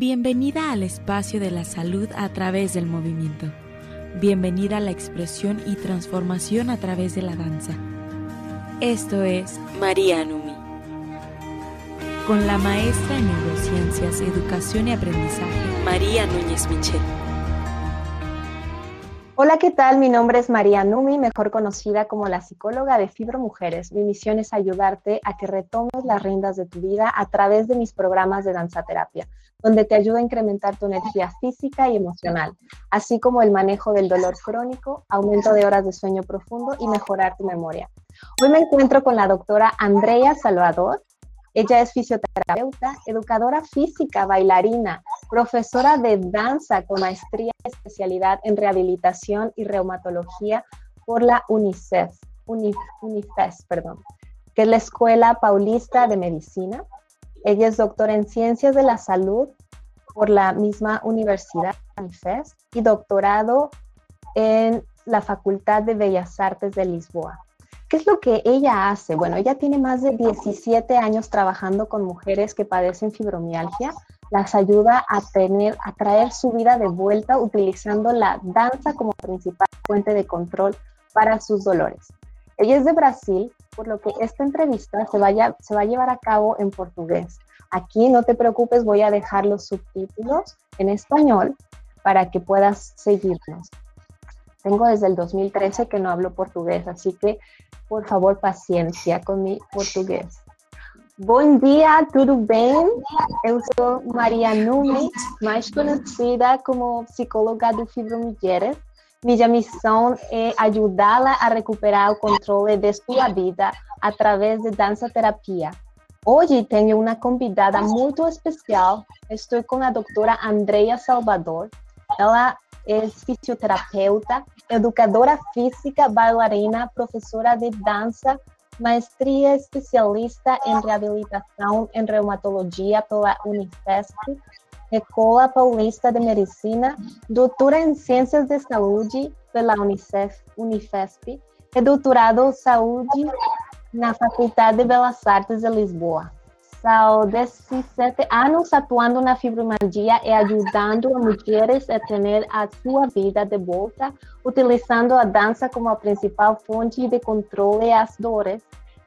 Bienvenida al espacio de la salud a través del movimiento. Bienvenida a la expresión y transformación a través de la danza. Esto es María Numi. Con la maestra en neurociencias, educación y aprendizaje, María Núñez Michel. Hola, ¿qué tal? Mi nombre es María Numi, mejor conocida como la psicóloga de Fibro Mujeres. Mi misión es ayudarte a que retomes las riendas de tu vida a través de mis programas de danza terapia, donde te ayudo a incrementar tu energía física y emocional, así como el manejo del dolor crónico, aumento de horas de sueño profundo y mejorar tu memoria. Hoy me encuentro con la doctora Andrea Salvador, ella es fisioterapeuta, educadora física, bailarina, profesora de danza con maestría y especialidad en rehabilitación y reumatología por la UNICEF, perdón, que es la Escuela Paulista de Medicina. Ella es doctora en Ciencias de la Salud por la misma Universidad UNIFES y doctorado en la Facultad de Bellas Artes de Lisboa. ¿Qué es lo que ella hace? Bueno, ella tiene más de 17 años trabajando con mujeres que padecen fibromialgia. Las ayuda a tener, a traer su vida de vuelta utilizando la danza como principal fuente de control para sus dolores. Ella es de Brasil, por lo que esta entrevista se, vaya, se va a llevar a cabo en portugués. Aquí no te preocupes, voy a dejar los subtítulos en español para que puedas seguirnos. Tengo desde el 2013 que no hablo portugués, así que por favor paciência com mi português. Bom dia, tudo bem? Eu sou Maria Numi, mais conhecida como psicóloga do Fibromilheres. Minha missão é ajudá-la a recuperar o controle de sua vida através de dança terapia. Hoje tenho uma convidada muito especial. Estou com a doutora Andrea Salvador. Ela é fisioterapeuta, educadora física, bailarina, professora de dança, maestria especialista em reabilitação em reumatologia pela Unifesp, Escola Paulista de Medicina, doutora em Ciências de Saúde pela Unicef, Unifesp e doutorado em Saúde na Faculdade de Belas Artes de Lisboa. São 17 anos atuando na fibromialgia e ajudando mulheres a ter a sua vida de volta, utilizando a dança como a principal fonte de controle às dores.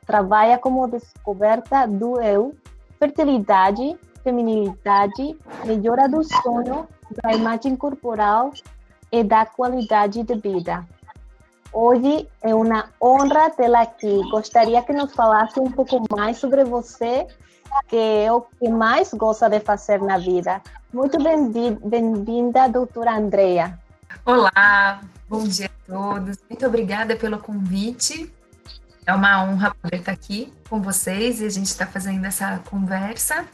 Trabalha como descoberta do eu, fertilidade, feminilidade, melhora do sono, da imagem corporal e da qualidade de vida. Hoje é uma honra tê-la aqui. Gostaria que nos falasse um pouco mais sobre você que é o que mais gosta de fazer na vida. Muito bem-vinda, doutora Andrea. Olá, bom dia a todos. Muito obrigada pelo convite. É uma honra poder estar aqui com vocês e a gente está fazendo essa conversa.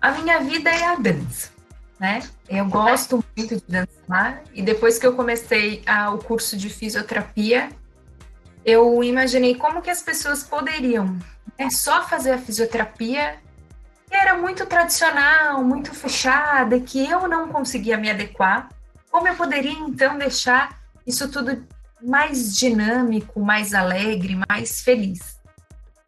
A minha vida é a dança, né? Eu gosto muito de dançar e depois que eu comecei a, o curso de fisioterapia, eu imaginei como que as pessoas poderiam é só fazer a fisioterapia que era muito tradicional, muito fechada, que eu não conseguia me adequar. Como eu poderia então deixar isso tudo mais dinâmico, mais alegre, mais feliz?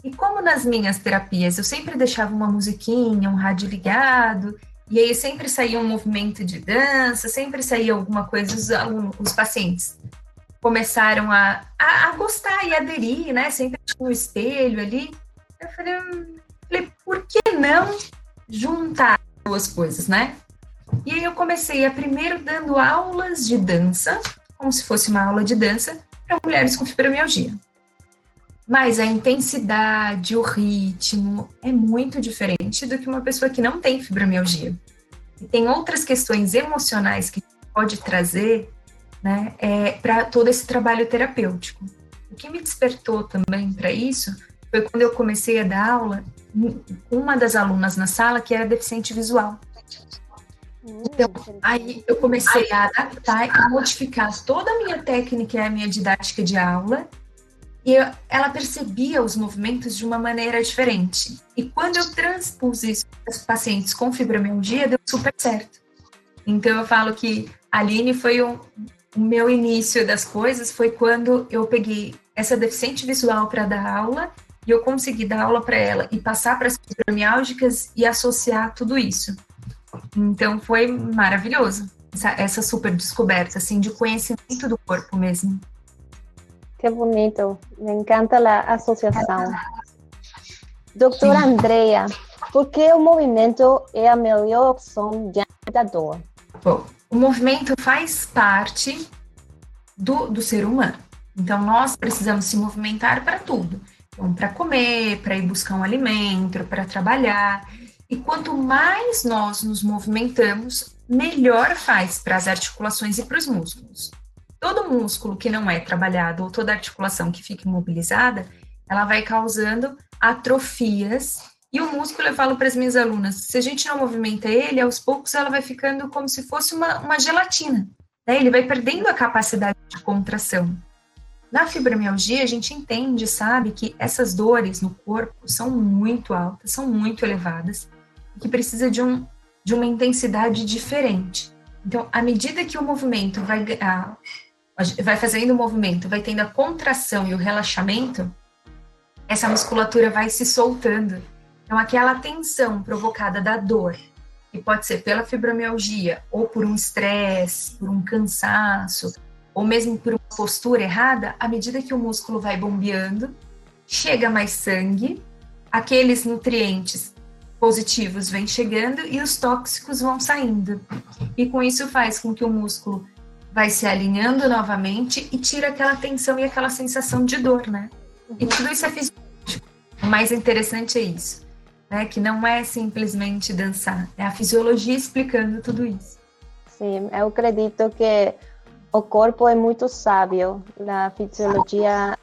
E como nas minhas terapias eu sempre deixava uma musiquinha, um rádio ligado, e aí sempre saía um movimento de dança, sempre saía alguma coisa, os, os pacientes começaram a, a, a gostar e aderir, né? Sempre tinha um espelho ali. Eu falei, hum, falei, por que não juntar duas coisas, né? E aí eu comecei a primeiro dando aulas de dança, como se fosse uma aula de dança, para mulheres com fibromialgia. Mas a intensidade, o ritmo é muito diferente do que uma pessoa que não tem fibromialgia. E tem outras questões emocionais que pode trazer né, é, para todo esse trabalho terapêutico. O que me despertou também para isso foi quando eu comecei a dar aula, uma das alunas na sala que era deficiente visual. Então, aí eu comecei a adaptar e modificar toda a minha técnica e a minha didática de aula, e eu, ela percebia os movimentos de uma maneira diferente. E quando eu transpus isso para os pacientes com fibromialgia, deu super certo. Então, eu falo que a Aline foi um, o meu início das coisas foi quando eu peguei essa deficiente visual para dar aula e eu consegui dar aula para ela e passar para as fibromialgicas e associar tudo isso. Então foi maravilhoso essa, essa super descoberta, assim, de conhecimento do corpo mesmo. Que bonito, me encanta a associação. Doutora Andrea, por que o movimento é a melhor opção diante da dor? Bom, o movimento faz parte do, do ser humano. Então, nós precisamos se movimentar para tudo. Então, para comer, para ir buscar um alimento, para trabalhar. E quanto mais nós nos movimentamos, melhor faz para as articulações e para os músculos. Todo músculo que não é trabalhado ou toda articulação que fica imobilizada, ela vai causando atrofias. E o músculo, eu falo para as minhas alunas, se a gente não movimenta ele, aos poucos ela vai ficando como se fosse uma, uma gelatina. Né? Ele vai perdendo a capacidade de contração. Na fibromialgia, a gente entende, sabe, que essas dores no corpo são muito altas, são muito elevadas, que precisa de, um, de uma intensidade diferente. Então, à medida que o movimento vai, a, vai fazendo o movimento, vai tendo a contração e o relaxamento, essa musculatura vai se soltando. Então, aquela tensão provocada da dor, que pode ser pela fibromialgia, ou por um estresse, por um cansaço, ou mesmo por uma postura errada, à medida que o músculo vai bombeando, chega mais sangue, aqueles nutrientes positivos vêm chegando e os tóxicos vão saindo. E com isso faz com que o músculo vai se alinhando novamente e tira aquela tensão e aquela sensação de dor, né? E tudo isso é fisiológico. O mais interessante é isso, né? Que não é simplesmente dançar, é a fisiologia explicando tudo isso. Sim, eu acredito que o corpo é muito sábio. A fisiologia,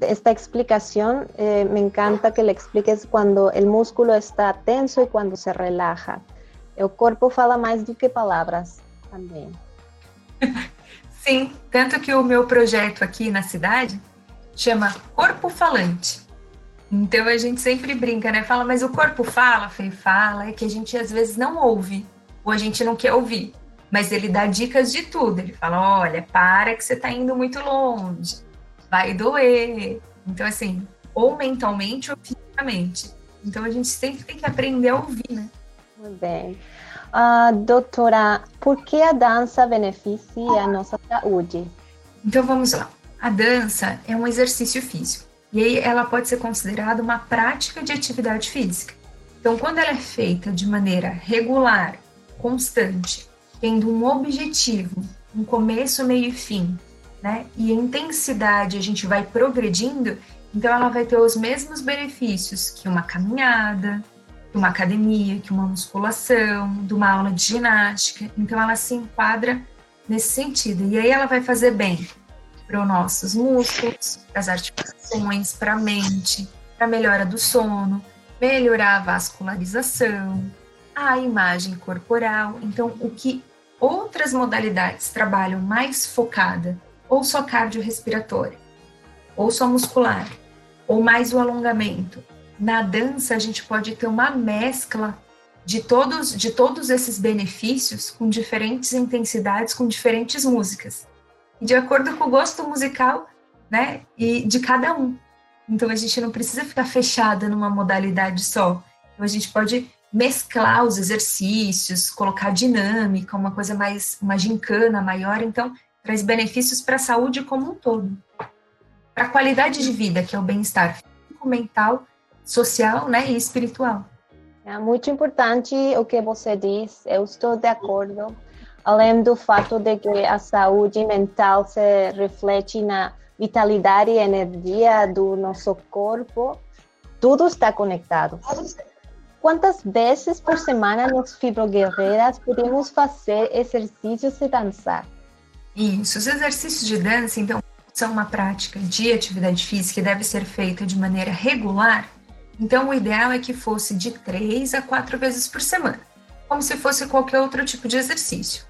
esta explicação, eh, me encanta que le expliques quando o músculo está tenso e quando se relaja. O corpo fala mais do que palavras também. Sim, tanto que o meu projeto aqui na cidade chama Corpo Falante. Então a gente sempre brinca, né? Fala, mas o corpo fala, Fê, fala, é que a gente às vezes não ouve, ou a gente não quer ouvir. Mas ele dá dicas de tudo. Ele fala: olha, para que você está indo muito longe, vai doer. Então, assim, ou mentalmente ou fisicamente. Então a gente sempre tem que aprender a ouvir, né? Muito bem. Uh, doutora, por que a dança beneficia a nossa saúde? Então vamos lá a dança é um exercício físico. E aí ela pode ser considerada uma prática de atividade física. Então, quando ela é feita de maneira regular, constante, tendo um objetivo, um começo, meio e fim, né? E a intensidade a gente vai progredindo, então ela vai ter os mesmos benefícios que uma caminhada, que uma academia, que uma musculação, de uma aula de ginástica. Então ela se enquadra nesse sentido. E aí ela vai fazer bem para os nossos músculos, para as articulações, para a mente, para a melhora do sono, melhorar a vascularização, a imagem corporal. Então, o que outras modalidades trabalham mais focada, ou só cardiorrespiratória, ou só muscular, ou mais o alongamento. Na dança, a gente pode ter uma mescla de todos, de todos esses benefícios com diferentes intensidades, com diferentes músicas de acordo com o gosto musical, né, e de cada um. Então a gente não precisa ficar fechada numa modalidade só. Então a gente pode mesclar os exercícios, colocar dinâmica, uma coisa mais, uma gincana maior, então traz benefícios para a saúde como um todo. Para a qualidade de vida, que é o bem-estar físico, mental, social, né, e espiritual. É muito importante o que você diz, eu estou de acordo além do fato de que a saúde mental se reflete na vitalidade e energia do nosso corpo, tudo está conectado. Quantas vezes por semana nos fibroguerreiras podemos fazer exercícios e dançar? Isso, os exercícios de dança, então, são uma prática de atividade física que deve ser feita de maneira regular. Então, o ideal é que fosse de três a quatro vezes por semana, como se fosse qualquer outro tipo de exercício.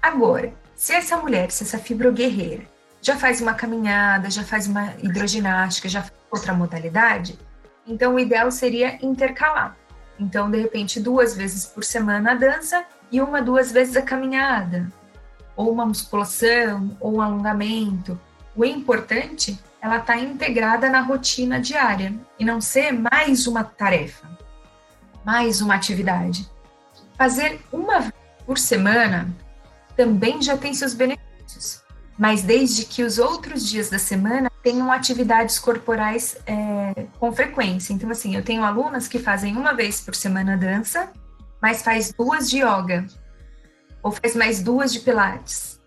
Agora, se essa mulher, se essa fibroguerreira já faz uma caminhada, já faz uma hidroginástica, já faz outra modalidade, então o ideal seria intercalar. Então, de repente, duas vezes por semana a dança e uma, duas vezes a caminhada, ou uma musculação, ou um alongamento. O importante ela está integrada na rotina diária e não ser mais uma tarefa, mais uma atividade. fazer uma vez por semana também já tem seus benefícios, mas desde que os outros dias da semana tenham atividades corporais é, com frequência. Então, assim, eu tenho alunas que fazem uma vez por semana dança, mas faz duas de yoga, ou faz mais duas de pilates,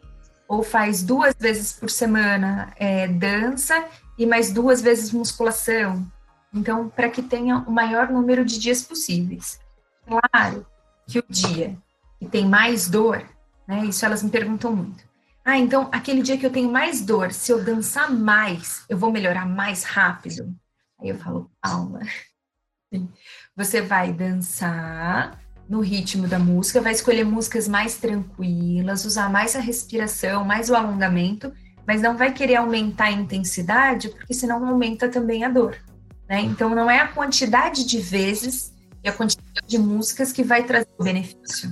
ou faz duas vezes por semana é, dança e mais duas vezes musculação. Então, para que tenha o maior número de dias possíveis. Claro que o dia que tem mais dor, né? Isso elas me perguntam muito. Ah, então aquele dia que eu tenho mais dor, se eu dançar mais, eu vou melhorar mais rápido. Aí eu falo, calma. Você vai dançar no ritmo da música, vai escolher músicas mais tranquilas, usar mais a respiração, mais o alongamento, mas não vai querer aumentar a intensidade, porque senão aumenta também a dor. Né? Então não é a quantidade de vezes e a quantidade de músicas que vai trazer o benefício.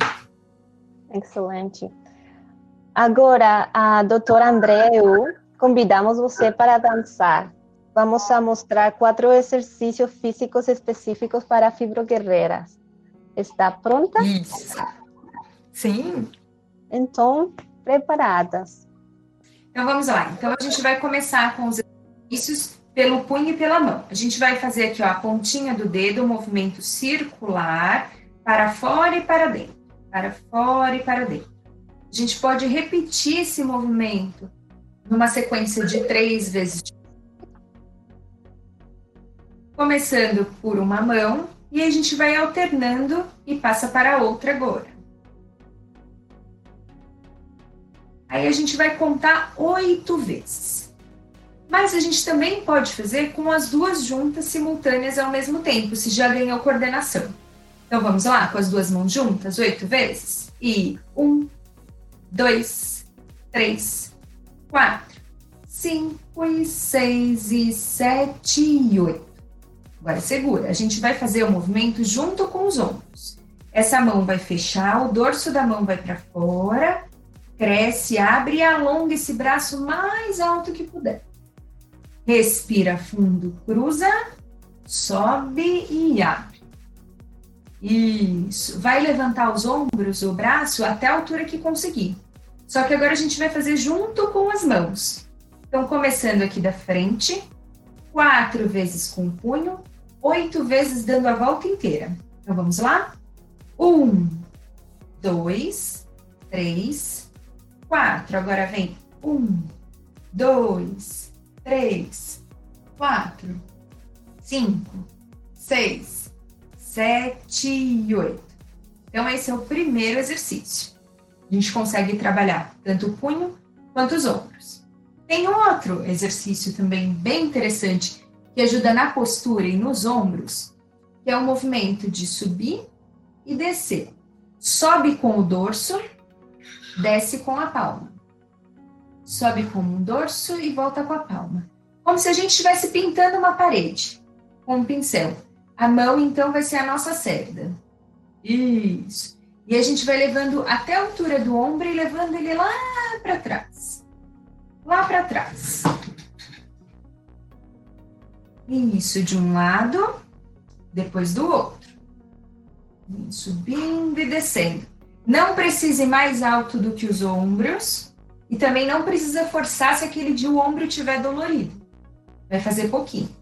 Excelente. Agora, a doutora Andreu, convidamos você para dançar. Vamos a mostrar quatro exercícios físicos específicos para fibroguerreiras. Está pronta? Isso. Sim. Então, preparadas. Então vamos lá. Então a gente vai começar com os exercícios pelo punho e pela mão. A gente vai fazer aqui ó, a pontinha do dedo, um movimento circular para fora e para dentro, para fora e para dentro. A gente pode repetir esse movimento numa sequência de três vezes. Começando por uma mão, e a gente vai alternando e passa para a outra agora. Aí a gente vai contar oito vezes. Mas a gente também pode fazer com as duas juntas simultâneas ao mesmo tempo, se já ganhou coordenação. Então vamos lá, com as duas mãos juntas, oito vezes. E um, dois, três, quatro, cinco e seis e sete e oito. Agora segura. A gente vai fazer o movimento junto com os ombros. Essa mão vai fechar, o dorso da mão vai para fora, cresce, abre e alonga esse braço mais alto que puder. Respira fundo, cruza, sobe e abre. Isso. Vai levantar os ombros, o braço, até a altura que conseguir. Só que agora a gente vai fazer junto com as mãos. Então, começando aqui da frente, quatro vezes com o punho, oito vezes dando a volta inteira. Então vamos lá? Um, dois, três, quatro. Agora vem um, dois, três, quatro, cinco, seis, sete e oito. Então, esse é o primeiro exercício. A gente consegue trabalhar tanto o punho quanto os ombros. Tem outro exercício também bem interessante que ajuda na postura e nos ombros, que é o movimento de subir e descer. Sobe com o dorso, desce com a palma. Sobe com o dorso e volta com a palma. Como se a gente estivesse pintando uma parede com um pincel. A mão, então, vai ser a nossa cerda. Isso. E a gente vai levando até a altura do ombro e levando ele lá para trás. Lá para trás. Isso, de um lado, depois do outro. Subindo e descendo. Não precise mais alto do que os ombros e também não precisa forçar se aquele de o ombro estiver dolorido. Vai fazer pouquinho.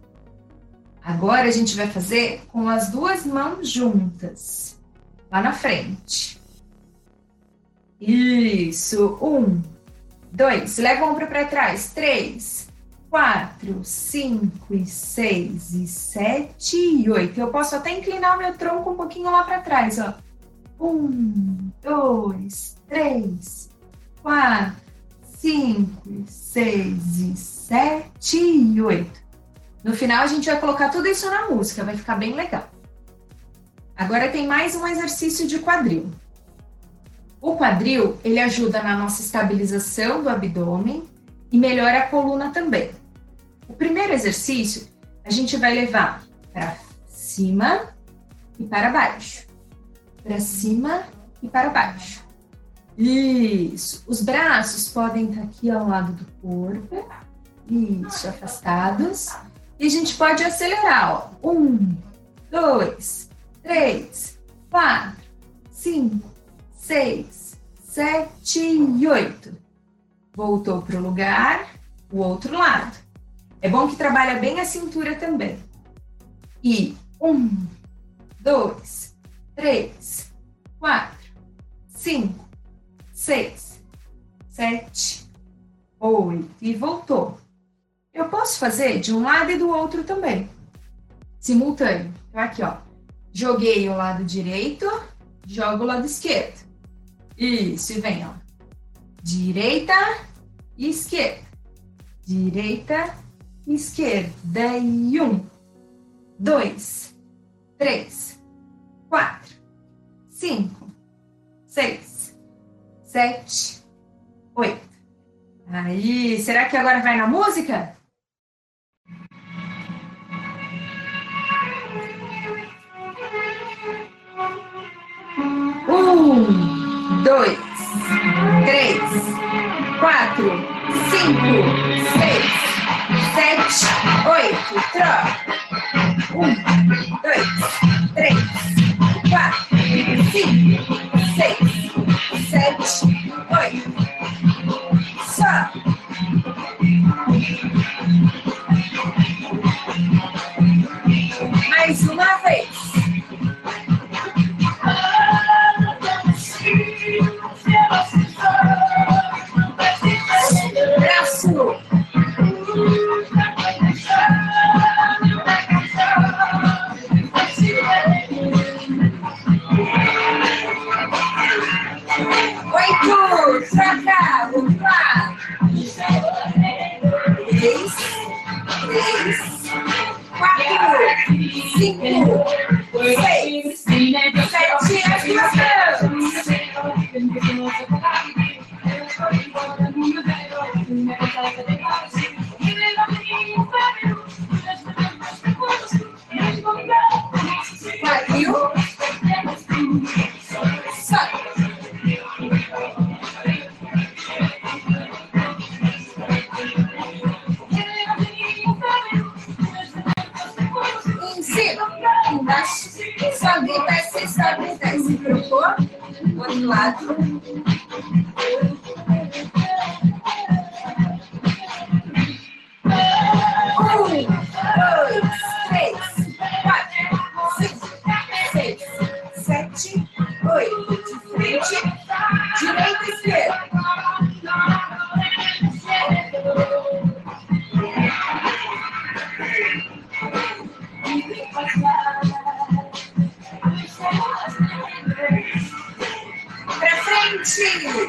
Agora a gente vai fazer com as duas mãos juntas, lá na frente. Isso. Um, dois. Leva o ombro para trás. Três, quatro, cinco e seis e sete e oito. Eu posso até inclinar o meu tronco um pouquinho lá para trás, ó. Um, dois, três, quatro, cinco, seis e sete e oito. No final a gente vai colocar tudo isso na música, vai ficar bem legal. Agora tem mais um exercício de quadril. O quadril, ele ajuda na nossa estabilização do abdômen e melhora a coluna também. O primeiro exercício, a gente vai levar para cima e para baixo. Para cima e para baixo. Isso. Os braços podem estar aqui ao lado do corpo. Isso, afastados. E a gente pode acelerar, ó. Um, dois, três, quatro, cinco, seis, sete e oito. Voltou para o lugar, o outro lado. É bom que trabalha bem a cintura também. E um, dois, três, quatro, cinco, seis, sete, oito. E voltou. Eu posso fazer de um lado e do outro também. Simultâneo. Então, aqui, ó. Joguei o lado direito, jogo o lado esquerdo. Isso, e vem, ó. Direita e esquerda. Direita e esquerda. E um, dois, três, quatro, cinco, seis, sete, oito. Aí, será que agora vai na música? Um, dois, três, quatro, cinco, seis, sete, oito. Troca. Um, dois, três, quatro, cinco, seis, sete, oito. Só. Mais uma vez. Braço. Oito. Vamos lá. Frente.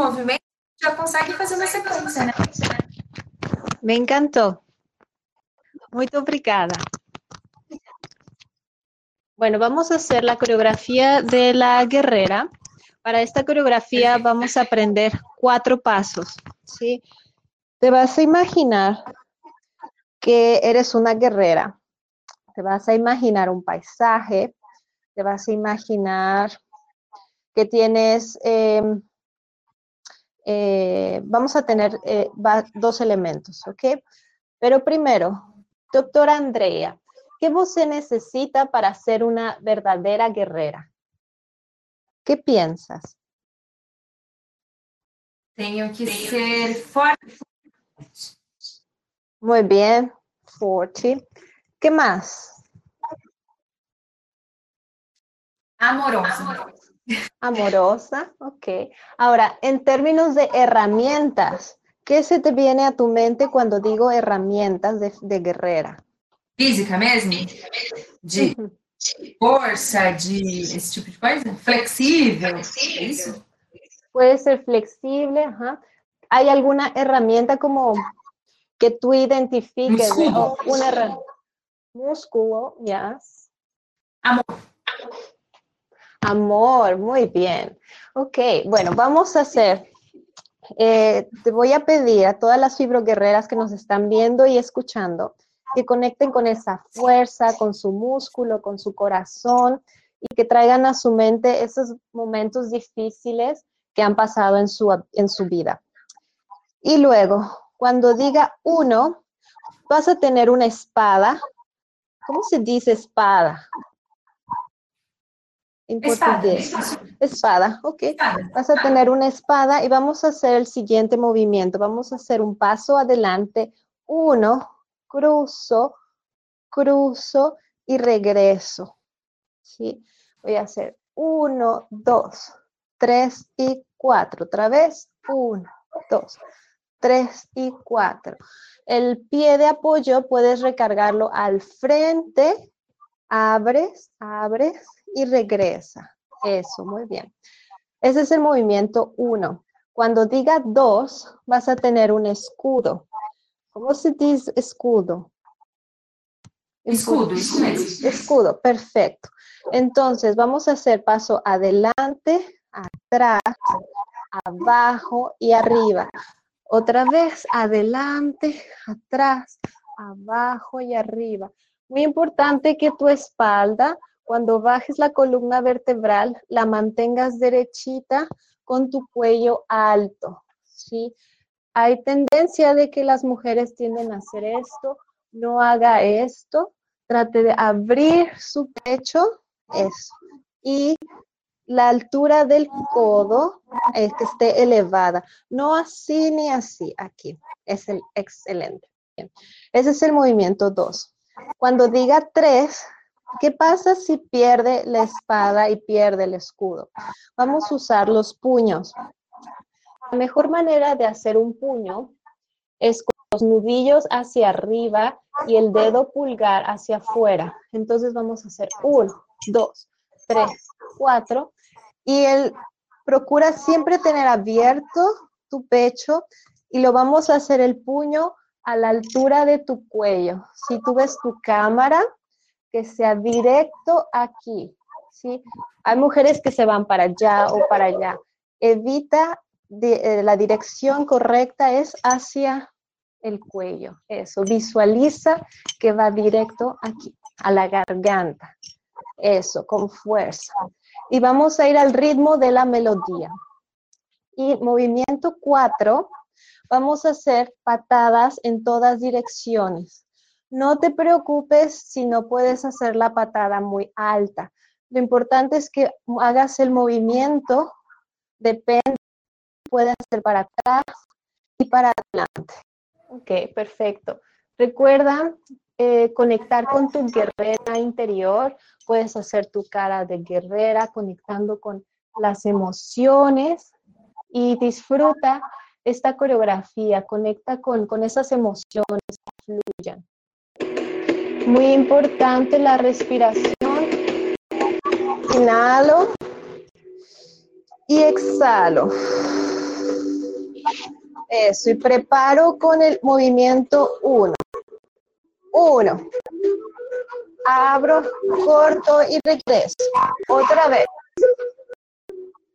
Movimentos, já consegue fazer uma sequência, né? Me encantó. Muy obrigada. Bueno, vamos a hacer la coreografía de la guerrera. Para esta coreografía vamos a aprender cuatro pasos, ¿sí? Te vas a imaginar que eres una guerrera. Te vas a imaginar un paisaje, te vas a imaginar que tienes, em, eh, vamos a tener eh, dos elementos, ¿ok? Pero primero, doctora Andrea, ¿qué se necesita para ser una verdadera guerrera? ¿Qué piensas? Tengo que ser fuerte. Muy bien, fuerte. ¿Qué más? Amorosa. Amorosa, ok. Ahora, en términos de herramientas, ¿qué se te viene a tu mente cuando digo herramientas de, de guerrera? Física mesmo? De força, de esse tipo de coisa? Flexível, é isso? Puede ser flexible, ajá. ¿Hay alguna herramienta como que tú identifiques? Músculo. Una. Músculo, yes. Amor. Amor, muy bien. Ok, bueno, vamos a hacer, eh, te voy a pedir a todas las fibroguerreras que nos están viendo y escuchando que conecten con esa fuerza, con su músculo, con su corazón y que traigan a su mente esos momentos difíciles que han pasado en su, en su vida. Y luego, cuando diga uno, vas a tener una espada. ¿Cómo se dice espada? En Espada. portugués. Espada, ok. Vas a tener una espada y vamos a hacer el siguiente movimiento. Vamos a hacer un paso adelante. Uno, cruzo, cruzo y regreso. ¿Sí? Voy a hacer uno, dos, tres y cuatro. Otra vez, uno, dos, tres y cuatro. El pie de apoyo puedes recargarlo al frente, abres, abres y regresa. Eso, muy bien. Ese es el movimiento uno. Cuando diga dos, vas a tener un escudo. ¿Cómo se dice escudo? Escudo, mesmo. Escudo, perfecto. Entonces, vamos a hacer paso adelante, atrás, abajo y arriba. Otra vez, adelante, atrás, abajo y arriba. Muy importante que tu espalda, cuando bajes la columna vertebral, la mantengas derechita con tu cuello alto, ¿sí? Hay tendencia de que las mujeres tienden a hacer esto, no haga esto, trate de abrir su pecho, eso, y la altura del codo es que esté elevada, no así ni así, aquí, es el excelente. Ese es el movimiento 2. Cuando diga 3, ¿qué pasa si pierde la espada y pierde el escudo? Vamos a usar los puños. La mejor manera de hacer un puño es con los nudillos hacia arriba y el dedo pulgar hacia afuera. Entonces vamos a hacer uno, dos, tres, cuatro. Y el, procura siempre tener abierto tu pecho y lo vamos a hacer el puño a la altura de tu cuello. Si tú ves tu cámara, que sea directo aquí. ¿sí? Hay mujeres que se van para allá o para allá. Evita eh, la dirección correcta es hacia el cuello. Eso, visualiza que va directo aquí, a la garganta. Eso, con fuerza. Y vamos a ir al ritmo de la melodía. Y movimiento 4, vamos a hacer patadas en todas direcciones. No te preocupes si no puedes hacer la patada muy alta. Lo importante es que hagas el movimiento, depende puede hacer para atrás y para adelante. Ok, perfecto. Recuerda eh, conectar con tu guerrera interior. Puedes hacer tu cara de guerrera conectando con las emociones y disfruta esta coreografía. Conecta con, con esas emociones que fluyan. Muy importante la respiración. Inhalo y exhalo. Eso, y preparo con el movimiento 1. 1. Abro, corto y regreso. Otra vez.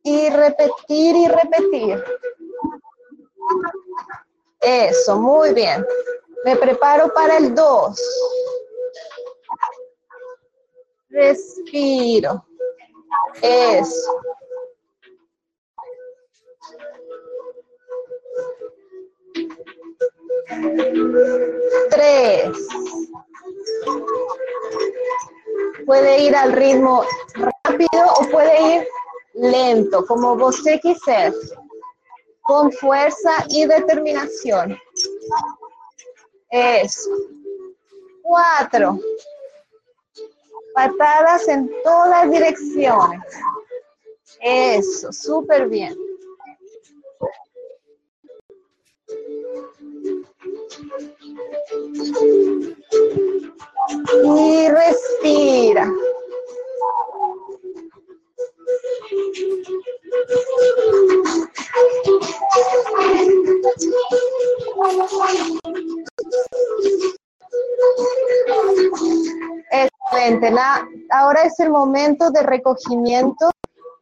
Y repetir y repetir. Eso, muy bien. Me preparo para el 2. Respiro. Eso. Tres. Puede ir al ritmo rápido o puede ir lento, como usted quiser, con fuerza y determinación. Eso. Cuatro. Patadas en todas direcciones. Eso, súper bien. Y respira. Ahora es el momento de recogimiento.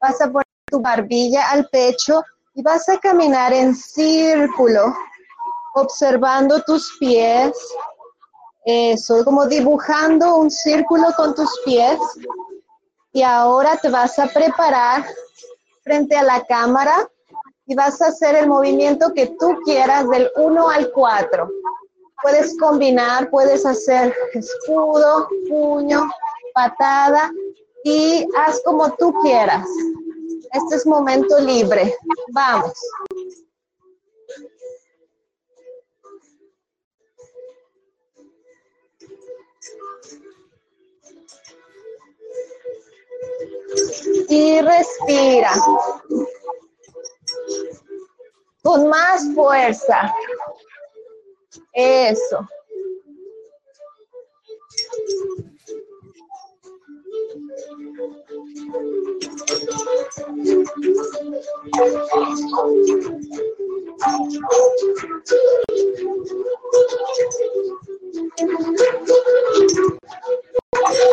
Vas a poner tu barbilla al pecho y vas a caminar en círculo, observando tus pies. Eso, como dibujando un círculo con tus pies. Y ahora te vas a preparar frente a la cámara y vas a hacer el movimiento que tú quieras del 1 al 4. Puedes combinar, puedes hacer escudo, puño, patada y haz como tú quieras. Este es momento libre. Vamos. Y respira. Con más fuerza. Eso.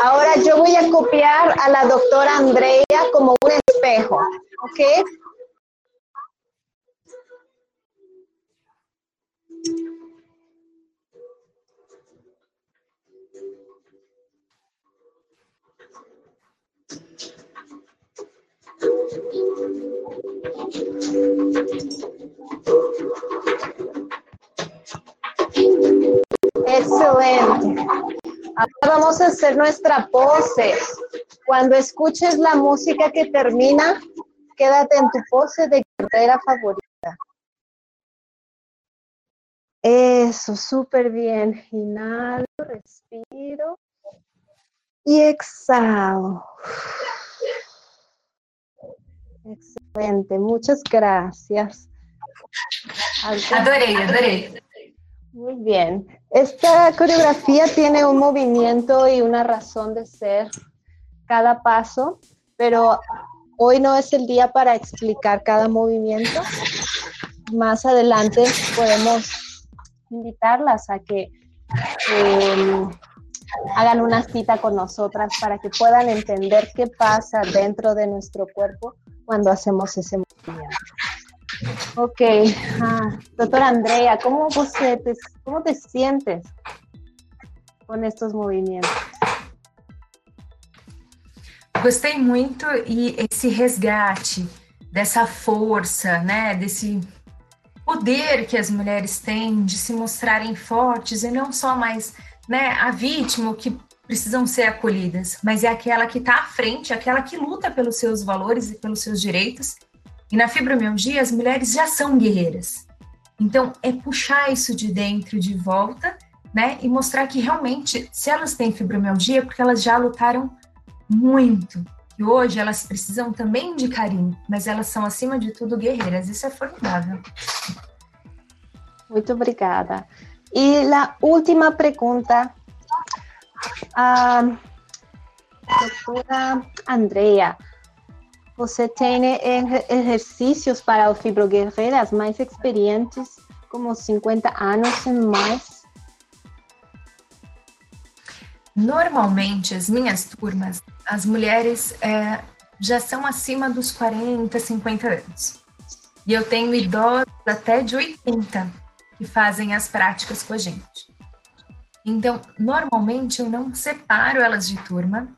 Ahora yo voy a copiar a la doctora Andrea como un espejo, ¿ok? Excelente. Ahora vamos a hacer nuestra pose. Cuando escuches la música que termina, quédate en tu pose de guerrera favorita. Eso, súper bien. Inhalo, respiro y exhalo. Excelente, muchas gracias. Muy bien. Esta coreografía tiene un movimiento y una razón de ser cada paso, pero hoy no es el día para explicar cada movimiento. Más adelante podemos invitarlas a que em, hagan una cita con nosotras para que puedan entender qué pasa dentro de nuestro cuerpo cuando hacemos ese movimiento. Ok, ah, doctora Andrea, ¿cómo, te, ¿cómo te sientes con estos movimentos? Gostei muito e esse resgate dessa força, né, desse poder que as mulheres têm de se mostrarem fortes e não só mais, né, a vítima que precisam ser acolhidas, mas é aquela que está à frente, aquela que luta pelos seus valores e pelos seus direitos e na fibromialgia, as mulheres já são guerreiras. Então, é puxar isso de dentro de volta, né? E mostrar que realmente, se elas têm fibromialgia, é porque elas já lutaram muito. E hoje elas precisam também de carinho, mas elas são, acima de tudo, guerreiras. Isso é formidável. Muito obrigada. E a última pergunta. A ah, doutora Andrea, Você tem ejercícios para fibroguerreiras mais experientes como 50 anos e mais? Normalmente, as minhas turmas, as mulheres é, já são acima dos 40, 50 anos. E eu tenho idosos até de 80 que fazem as práticas com a gente. Então, normalmente eu não separo elas de turma,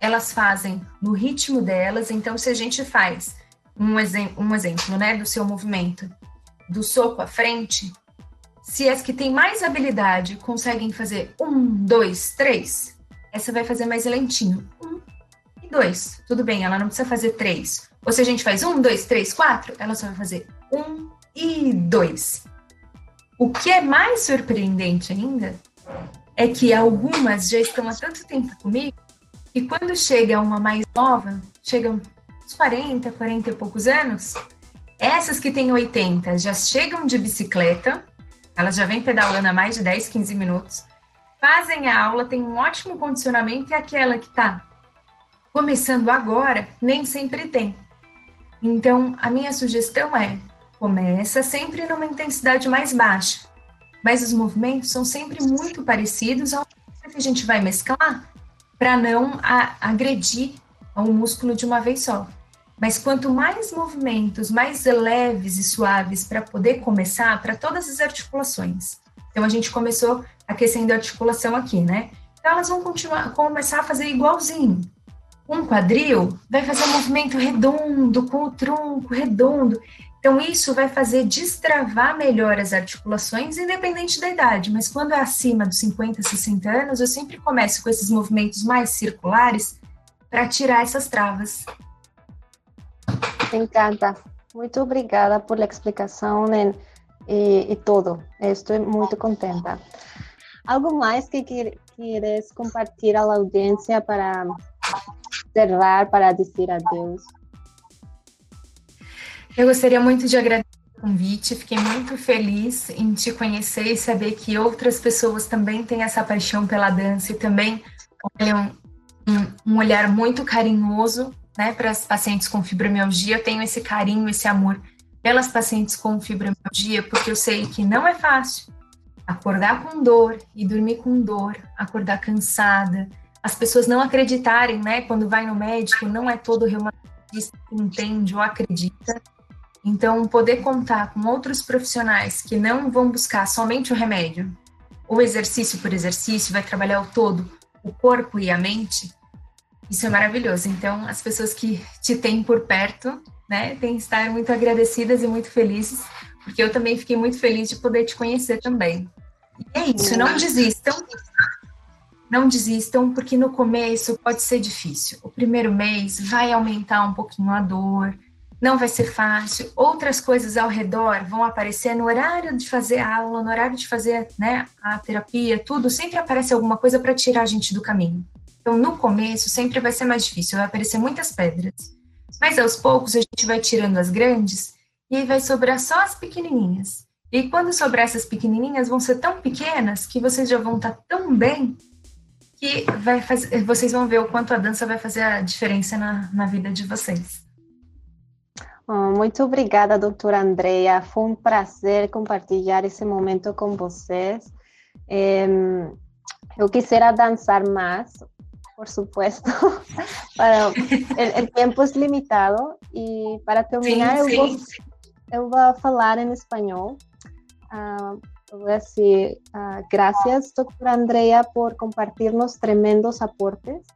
elas fazem no ritmo delas. Então, se a gente faz um, exem um exemplo né, do seu movimento do soco à frente, se as que têm mais habilidade conseguem fazer um, dois, três, essa vai fazer mais lentinho. Um e dois. Tudo bem, ela não precisa fazer três. Ou se a gente faz um, dois, três, quatro, ela só vai fazer um e dois. O que é mais surpreendente ainda é que algumas já estão há tanto tempo comigo e quando chega uma mais nova, chegam uns 40, 40 e poucos anos, essas que têm 80 já chegam de bicicleta, elas já vêm pedalando há mais de 10, 15 minutos, fazem a aula, têm um ótimo condicionamento e aquela que está começando agora nem sempre tem. Então, a minha sugestão é: começa sempre numa intensidade mais baixa, mas os movimentos são sempre muito parecidos, ao que a gente vai mesclar para não a, agredir o músculo de uma vez só. Mas quanto mais movimentos, mais leves e suaves para poder começar para todas as articulações. Então a gente começou aquecendo a articulação aqui, né? Então elas vão continuar, começar a fazer igualzinho. Um quadril vai fazer um movimento redondo, com o tronco redondo. Então, isso vai fazer destravar melhor as articulações, independente da idade. Mas quando é acima dos 50, 60 anos, eu sempre começo com esses movimentos mais circulares para tirar essas travas. Encanta. Muito obrigada por a explicação e, e, e tudo. Estou muito contenta. Algo mais que queres compartilhar à audiência para cerrar, para dizer adeus? Eu gostaria muito de agradecer o convite, fiquei muito feliz em te conhecer e saber que outras pessoas também têm essa paixão pela dança e também olham um, olhar muito carinhoso né, para as pacientes com fibromialgia. Eu tenho esse carinho, esse amor pelas pacientes com fibromialgia, porque eu sei que não é fácil acordar com dor e dormir com dor, acordar cansada. As pessoas não acreditarem, né, quando vai no médico, não é todo reumatologista que entende ou acredita. Então, poder contar com outros profissionais que não vão buscar somente o remédio, o exercício por exercício, vai trabalhar o todo, o corpo e a mente, isso é maravilhoso. Então, as pessoas que te têm por perto, né, têm que estar muito agradecidas e muito felizes, porque eu também fiquei muito feliz de poder te conhecer também. E é isso, não desistam. Não desistam, porque no começo pode ser difícil. O primeiro mês vai aumentar um pouquinho a dor, não vai ser fácil. Outras coisas ao redor vão aparecer no horário de fazer aula, no horário de fazer né, a terapia, tudo. Sempre aparece alguma coisa para tirar a gente do caminho. Então, no começo, sempre vai ser mais difícil, vai aparecer muitas pedras. Mas aos poucos a gente vai tirando as grandes e vai sobrar só as pequenininhas. E quando sobrar essas pequenininhas, vão ser tão pequenas que vocês já vão estar tão bem que vai fazer, vocês vão ver o quanto a dança vai fazer a diferença na, na vida de vocês. Oh, muito obrigada, doutora Andrea. Foi um prazer compartilhar esse momento com vocês. eu quisiera dançar mais, por supuesto. para, el, tempo é limitado e para terminar sim, eu, sim. Vou, eu vou falar em espanhol. Uh, voy a decir uh, gracias, doctora Andrea, por compartirnos tremendos aportes.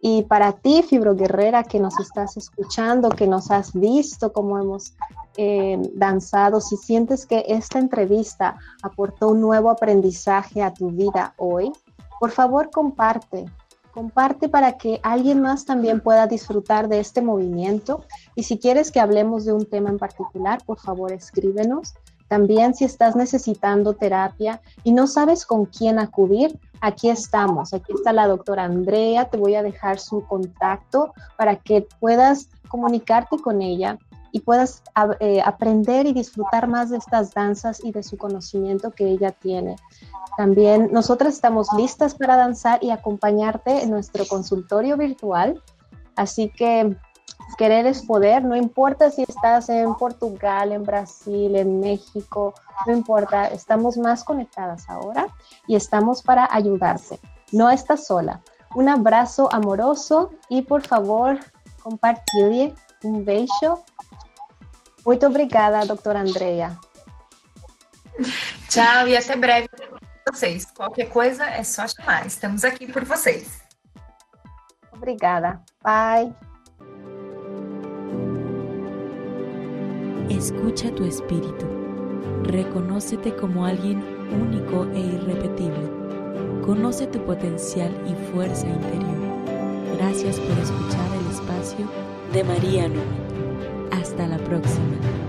Y para ti, Fibro Guerrera, que nos estás escuchando, que nos has visto cómo hemos eh, danzado, si sientes que esta entrevista aportó un nuevo aprendizaje a tu vida hoy, por favor comparte. Comparte para que alguien más también pueda disfrutar de este movimiento. Y si quieres que hablemos de un tema en particular, por favor escríbenos. También si estás necesitando terapia y no sabes con quién acudir, aquí estamos, aquí está la doctora Andrea, te voy a dejar su contacto para que puedas comunicarte con ella y puedas eh, aprender y disfrutar más de estas danzas y de su conocimiento que ella tiene. También nosotras estamos listas para danzar y acompañarte en nuestro consultorio virtual, así que Querer es poder, no importa si estás en Portugal, en Brasil, en México, no importa, estamos más conectadas ahora y estamos para ayudarse. No estás sola. Un abrazo amoroso y por favor, compartilhe. Um beijo. Muito obrigada, doutora Andrea. Tchau e até breve vocês. Qualquer coisa é só chamar. Estamos aqui por vocês. Obrigada. Bye. Escucha tu espíritu. Reconócete como alguien único e irrepetible. Conoce tu potencial y fuerza interior. Gracias por escuchar el espacio de María Numi. Hasta la próxima.